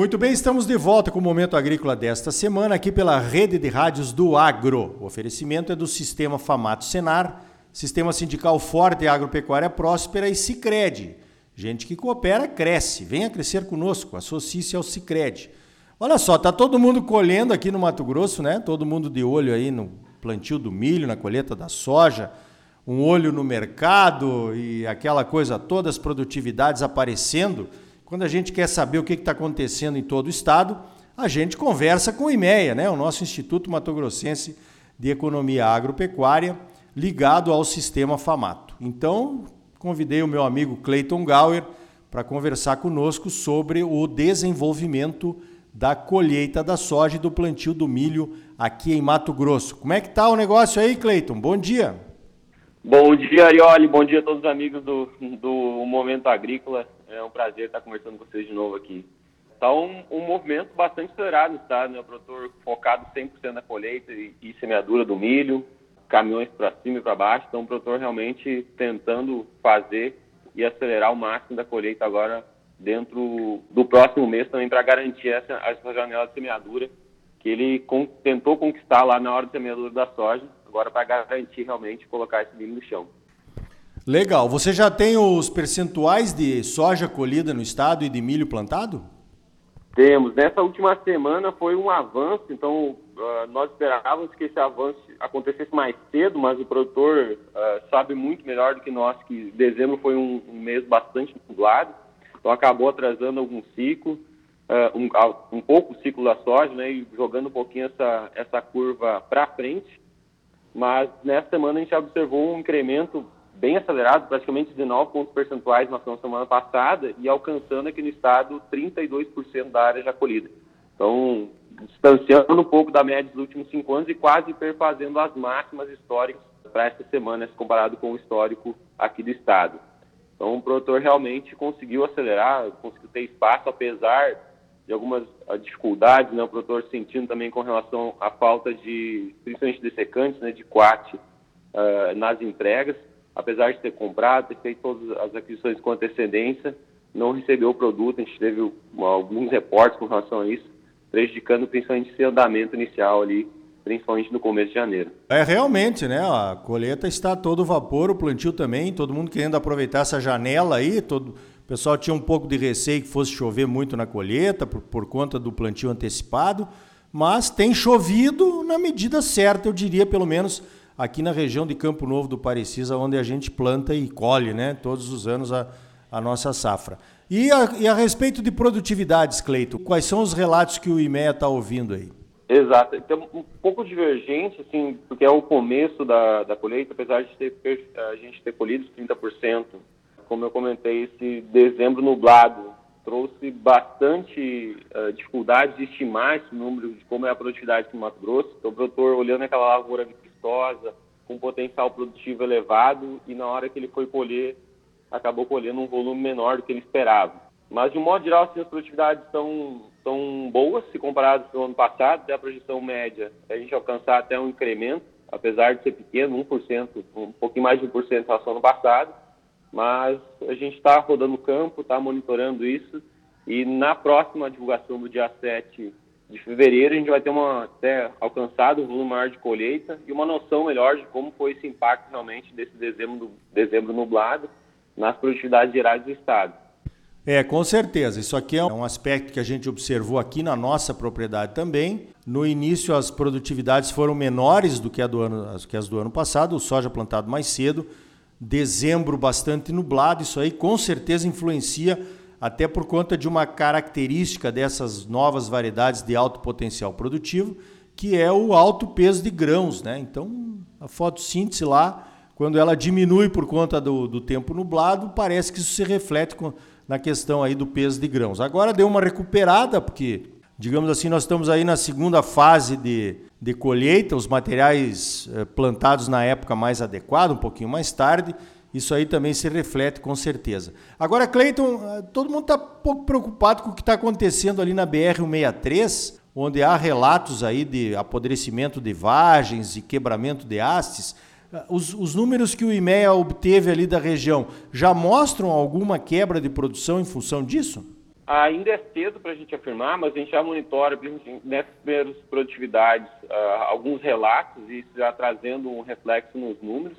Muito bem, estamos de volta com o Momento Agrícola desta semana, aqui pela rede de rádios do Agro. O oferecimento é do Sistema Famato Senar, Sistema Sindical Forte Agropecuária Próspera e Cicred. Gente que coopera, cresce. Venha crescer conosco, associe-se ao Cicred. Olha só, tá todo mundo colhendo aqui no Mato Grosso, né? Todo mundo de olho aí no plantio do milho, na colheita da soja, um olho no mercado e aquela coisa toda, as produtividades aparecendo. Quando a gente quer saber o que está acontecendo em todo o estado, a gente conversa com o IMEA, né? o nosso Instituto Mato Grossense de Economia Agropecuária, ligado ao sistema FAMATO. Então, convidei o meu amigo Clayton Gauer para conversar conosco sobre o desenvolvimento da colheita da soja e do plantio do milho aqui em Mato Grosso. Como é que está o negócio aí, Cleiton? Bom dia. Bom dia, Arioli. Bom dia a todos os amigos do, do Momento Agrícola. É um prazer estar conversando com vocês de novo aqui. Está um, um movimento bastante acelerado no estado, né? O produtor focado 100% na colheita e, e semeadura do milho, caminhões para cima e para baixo. Então, o produtor realmente tentando fazer e acelerar o máximo da colheita agora dentro do próximo mês também para garantir essa, essa janela de semeadura que ele com, tentou conquistar lá na hora de semeadura da soja agora para garantir realmente colocar esse milho no chão. Legal. Você já tem os percentuais de soja colhida no estado e de milho plantado? Temos. Nessa última semana foi um avanço, então uh, nós esperávamos que esse avanço acontecesse mais cedo, mas o produtor uh, sabe muito melhor do que nós que dezembro foi um, um mês bastante nublado, então acabou atrasando algum ciclo, uh, um, um pouco o ciclo da soja, né, e jogando um pouquinho essa, essa curva para frente mas nessa semana a gente observou um incremento bem acelerado, praticamente 19 pontos percentuais na semana passada e alcançando aqui no estado 32% da área já colhida. Então, distanciando um pouco da média dos últimos cinco anos e quase perfazendo as máximas históricas para essa semana, comparado com o histórico aqui do estado. Então, o produtor realmente conseguiu acelerar, conseguiu ter espaço, apesar de algumas ah, dificuldades, né, o produtor sentindo também com relação à falta de, principalmente de secantes, né, de quat uh, nas entregas, apesar de ter comprado, ter feito todas as aquisições com antecedência, não recebeu o produto, a gente teve alguns reportes com relação a isso, prejudicando principalmente esse andamento inicial ali, principalmente no começo de janeiro. É realmente, né? A colheita está todo vapor, o plantio também, todo mundo querendo aproveitar essa janela aí, todo pessoal tinha um pouco de receio que fosse chover muito na colheita por, por conta do plantio antecipado, mas tem chovido na medida certa, eu diria, pelo menos aqui na região de Campo Novo do Parecisa, onde a gente planta e colhe, né, todos os anos a, a nossa safra. E a, e a respeito de produtividades, Cleito, quais são os relatos que o IMEA está ouvindo aí? Exato. Então, um pouco divergente, assim, porque é o começo da, da colheita, apesar de ter, a gente ter colhido 30% como eu comentei, esse dezembro nublado trouxe bastante uh, dificuldade de estimar esse número de como é a produtividade do Mato Grosso. Então, o produtor olhando aquela lavoura vistosa, com potencial produtivo elevado, e na hora que ele foi colher, acabou colhendo um volume menor do que ele esperava. Mas, de um modo geral, assim, as produtividades são, são boas se comparadas com o ano passado. Até a projeção média, a gente alcançar até um incremento, apesar de ser pequeno, 1%, um pouquinho mais de 1% em relação ao ano passado mas a gente está rodando o campo, está monitorando isso e na próxima divulgação do dia 7 de fevereiro a gente vai ter uma, até alcançado um volume maior de colheita e uma noção melhor de como foi esse impacto realmente desse dezembro, dezembro nublado nas produtividades gerais do estado. É, com certeza. Isso aqui é um aspecto que a gente observou aqui na nossa propriedade também. No início, as produtividades foram menores do que, do ano, que as do ano passado, o soja plantado mais cedo, dezembro bastante nublado, isso aí com certeza influencia até por conta de uma característica dessas novas variedades de alto potencial produtivo, que é o alto peso de grãos, né? Então, a fotossíntese lá, quando ela diminui por conta do, do tempo nublado, parece que isso se reflete com, na questão aí do peso de grãos. Agora deu uma recuperada, porque, digamos assim, nós estamos aí na segunda fase de, de colheita, os materiais eh, plantados na época mais adequada, um pouquinho mais tarde, isso aí também se reflete com certeza. Agora, Cleiton, eh, todo mundo está pouco preocupado com o que está acontecendo ali na BR-163, onde há relatos aí de apodrecimento de vagens e quebramento de hastes. Eh, os, os números que o IMEA obteve ali da região já mostram alguma quebra de produção em função disso? Ainda é cedo para a gente afirmar, mas a gente já monitora nessas primeiras produtividades uh, alguns relatos e isso já trazendo um reflexo nos números,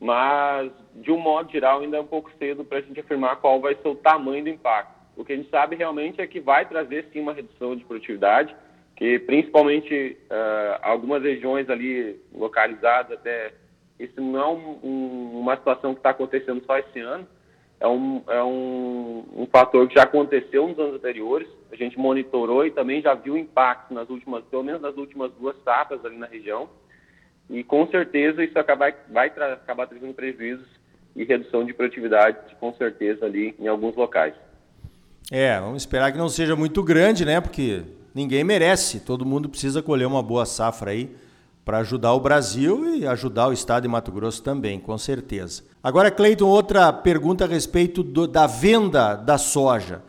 mas de um modo geral ainda é um pouco cedo para a gente afirmar qual vai ser o tamanho do impacto. O que a gente sabe realmente é que vai trazer sim uma redução de produtividade, que principalmente uh, algumas regiões ali localizadas até isso não é um, um, uma situação que está acontecendo só esse ano, é, um, é um, um, fator que já aconteceu nos anos anteriores. A gente monitorou e também já viu impacto nas últimas, pelo menos nas últimas duas safras ali na região. E com certeza isso acaba, vai tra acabar trazendo prejuízos e redução de produtividade, com certeza, ali em alguns locais. É, vamos esperar que não seja muito grande, né? Porque ninguém merece. Todo mundo precisa colher uma boa safra aí para ajudar o Brasil e ajudar o estado de Mato Grosso também, com certeza. Agora, Cleiton, outra pergunta a respeito do, da venda da soja.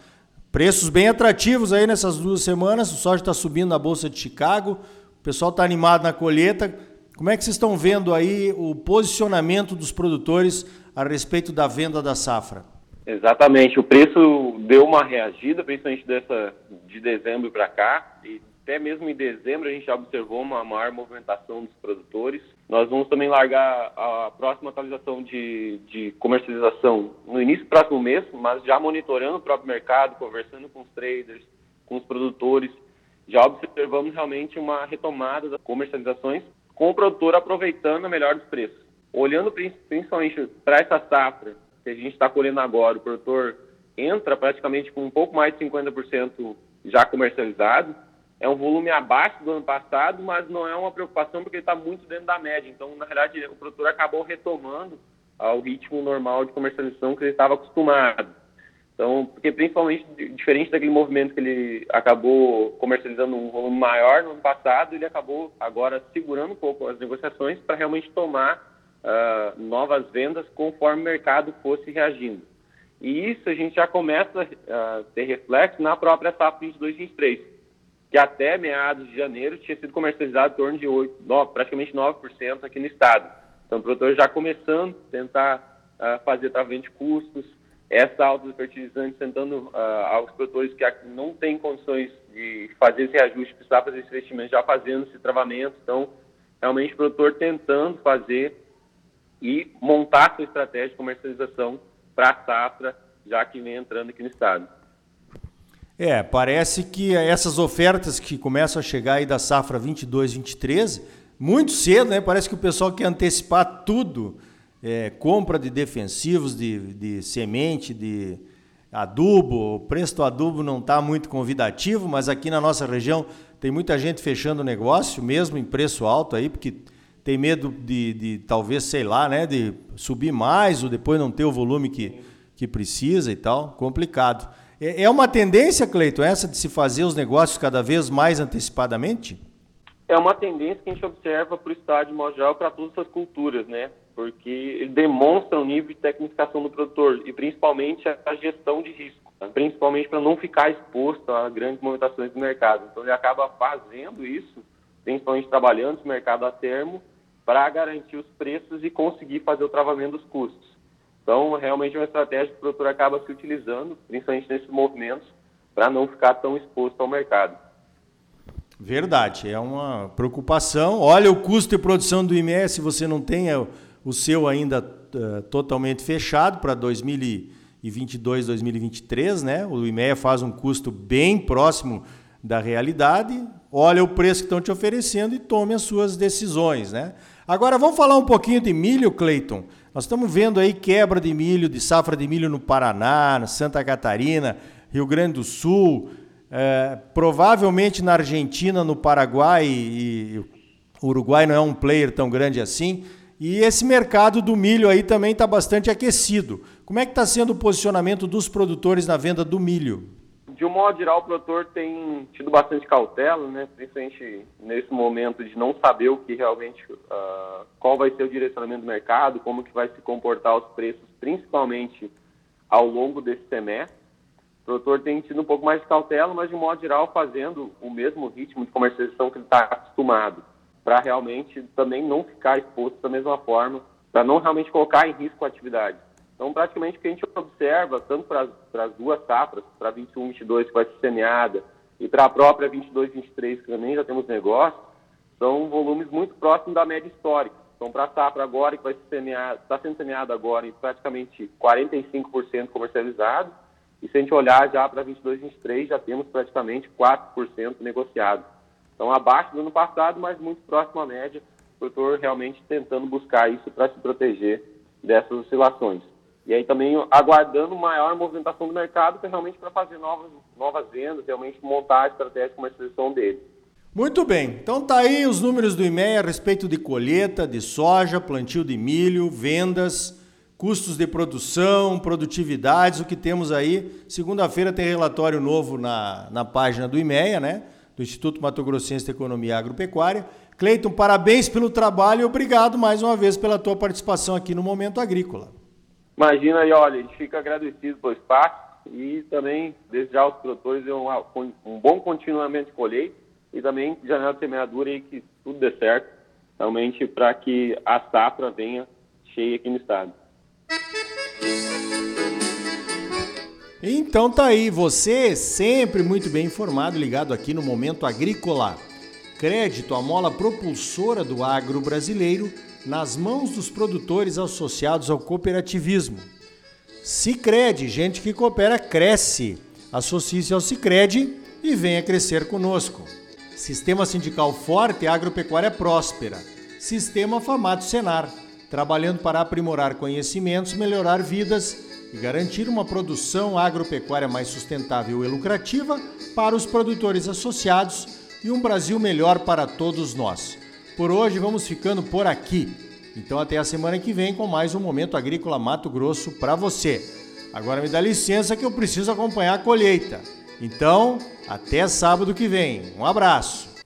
Preços bem atrativos aí nessas duas semanas, o soja está subindo na Bolsa de Chicago, o pessoal está animado na colheita. Como é que vocês estão vendo aí o posicionamento dos produtores a respeito da venda da safra? Exatamente, o preço deu uma reagida, principalmente dessa de dezembro para cá, e até mesmo em dezembro a gente já observou uma maior movimentação dos produtores. Nós vamos também largar a próxima atualização de, de comercialização no início do próximo mês, mas já monitorando o próprio mercado, conversando com os traders, com os produtores, já observamos realmente uma retomada das comercializações, com o produtor aproveitando a melhor dos preços. Olhando principalmente para essa safra que a gente está colhendo agora, o produtor entra praticamente com um pouco mais de 50% já comercializado, é um volume abaixo do ano passado, mas não é uma preocupação porque ele está muito dentro da média. Então, na verdade, o produtor acabou retomando ao ritmo normal de comercialização que ele estava acostumado. Então, porque principalmente diferente daquele movimento que ele acabou comercializando um volume maior no ano passado, ele acabou agora segurando um pouco as negociações para realmente tomar uh, novas vendas conforme o mercado fosse reagindo. E isso a gente já começa a uh, ter reflexo na própria safra 22-23 que até meados de janeiro tinha sido comercializado em torno de 8, 9, praticamente 9% aqui no estado. Então, o produtor já começando a tentar uh, fazer travamento de custos, essa alta dos fertilizantes, tentando uh, aos produtores que não têm condições de fazer esse ajuste, precisar fazer esse investimento, já fazendo esse travamento. Então, realmente o produtor tentando fazer e montar sua estratégia de comercialização para a safra, já que vem entrando aqui no estado. É, parece que essas ofertas que começam a chegar aí da safra 22, 23, muito cedo, né? Parece que o pessoal quer antecipar tudo. É, compra de defensivos, de, de semente, de adubo. O preço do adubo não está muito convidativo, mas aqui na nossa região tem muita gente fechando negócio, mesmo em preço alto aí, porque tem medo de, de talvez, sei lá, né, de subir mais ou depois não ter o volume que, que precisa e tal. Complicado. É, é uma tendência, Cleito, essa de se fazer os negócios cada vez mais antecipadamente? É uma tendência que a gente observa para o estado de geral, para todas as culturas, né? Porque ele demonstra o nível de tecnificação do produtor e principalmente a gestão de risco, principalmente para não ficar exposto a grandes movimentações do mercado. Então ele acaba fazendo isso, principalmente trabalhando no mercado a termo, para garantir os preços e conseguir fazer o travamento dos custos. Então, realmente é uma estratégia que o produtor acaba se utilizando, principalmente nesses movimentos, para não ficar tão exposto ao mercado. Verdade, é uma preocupação. Olha o custo de produção do IME, se você não tem o seu ainda uh, totalmente fechado para 2022, 2023, né? O IME faz um custo bem próximo da realidade. Olha o preço que estão te oferecendo e tome as suas decisões, né? Agora vamos falar um pouquinho de milho, Cleiton. Nós estamos vendo aí quebra de milho, de safra de milho no Paraná, Santa Catarina, Rio Grande do Sul, é, provavelmente na Argentina, no Paraguai e, o Uruguai não é um player tão grande assim. E esse mercado do milho aí também está bastante aquecido. Como é que está sendo o posicionamento dos produtores na venda do milho? de um modo geral, o produtor tem tido bastante cautela, né? principalmente nesse momento de não saber o que realmente, uh, qual vai ser o direcionamento do mercado, como que vai se comportar os preços, principalmente ao longo desse semestre. O produtor tem tido um pouco mais de cautela, mas de um modo geral fazendo o mesmo ritmo de comercialização que ele está acostumado, para realmente também não ficar exposto da mesma forma, para não realmente colocar em risco a atividade. Então, praticamente, o que a gente observa, tanto para as duas safras, para 21, 22, que vai ser semeada, e para a própria 22, 23, que também já temos negócio, são volumes muito próximos da média histórica. Então, para a safra agora, que vai ser semeada, está sendo semeada agora em praticamente 45% comercializado, e se a gente olhar já para 22, 23, já temos praticamente 4% negociado. Então, abaixo do ano passado, mas muito próximo à média, o produtor realmente tentando buscar isso para se proteger dessas oscilações. E aí também aguardando maior movimentação do mercado, que é realmente para fazer novas, novas vendas, realmente montar a estratégia de comercialização dele. Muito bem, então tá aí os números do IMEA a respeito de colheita de soja, plantio de milho, vendas, custos de produção, produtividades, o que temos aí. Segunda-feira tem relatório novo na, na página do IMEA, né? Do Instituto Mato Grossense de Economia Agropecuária. Cleiton, parabéns pelo trabalho e obrigado mais uma vez pela tua participação aqui no Momento Agrícola. Imagina aí, olha, a gente fica agradecido pelo espaço e também desejar aos produtores um, um bom continuamento de colheita e também janela de semeadura e que tudo dê certo, realmente para que a safra venha cheia aqui no estado. Então tá aí, você sempre muito bem informado, ligado aqui no Momento Agrícola. Crédito, a mola propulsora do agro brasileiro nas mãos dos produtores associados ao cooperativismo. Sicredi, gente que coopera cresce. Associe-se ao Sicredi e venha crescer conosco. Sistema sindical forte e agropecuária próspera. Sistema Famato Senar, trabalhando para aprimorar conhecimentos, melhorar vidas e garantir uma produção agropecuária mais sustentável e lucrativa para os produtores associados e um Brasil melhor para todos nós. Por hoje vamos ficando por aqui. Então até a semana que vem com mais um Momento Agrícola Mato Grosso para você. Agora me dá licença que eu preciso acompanhar a colheita. Então, até sábado que vem. Um abraço.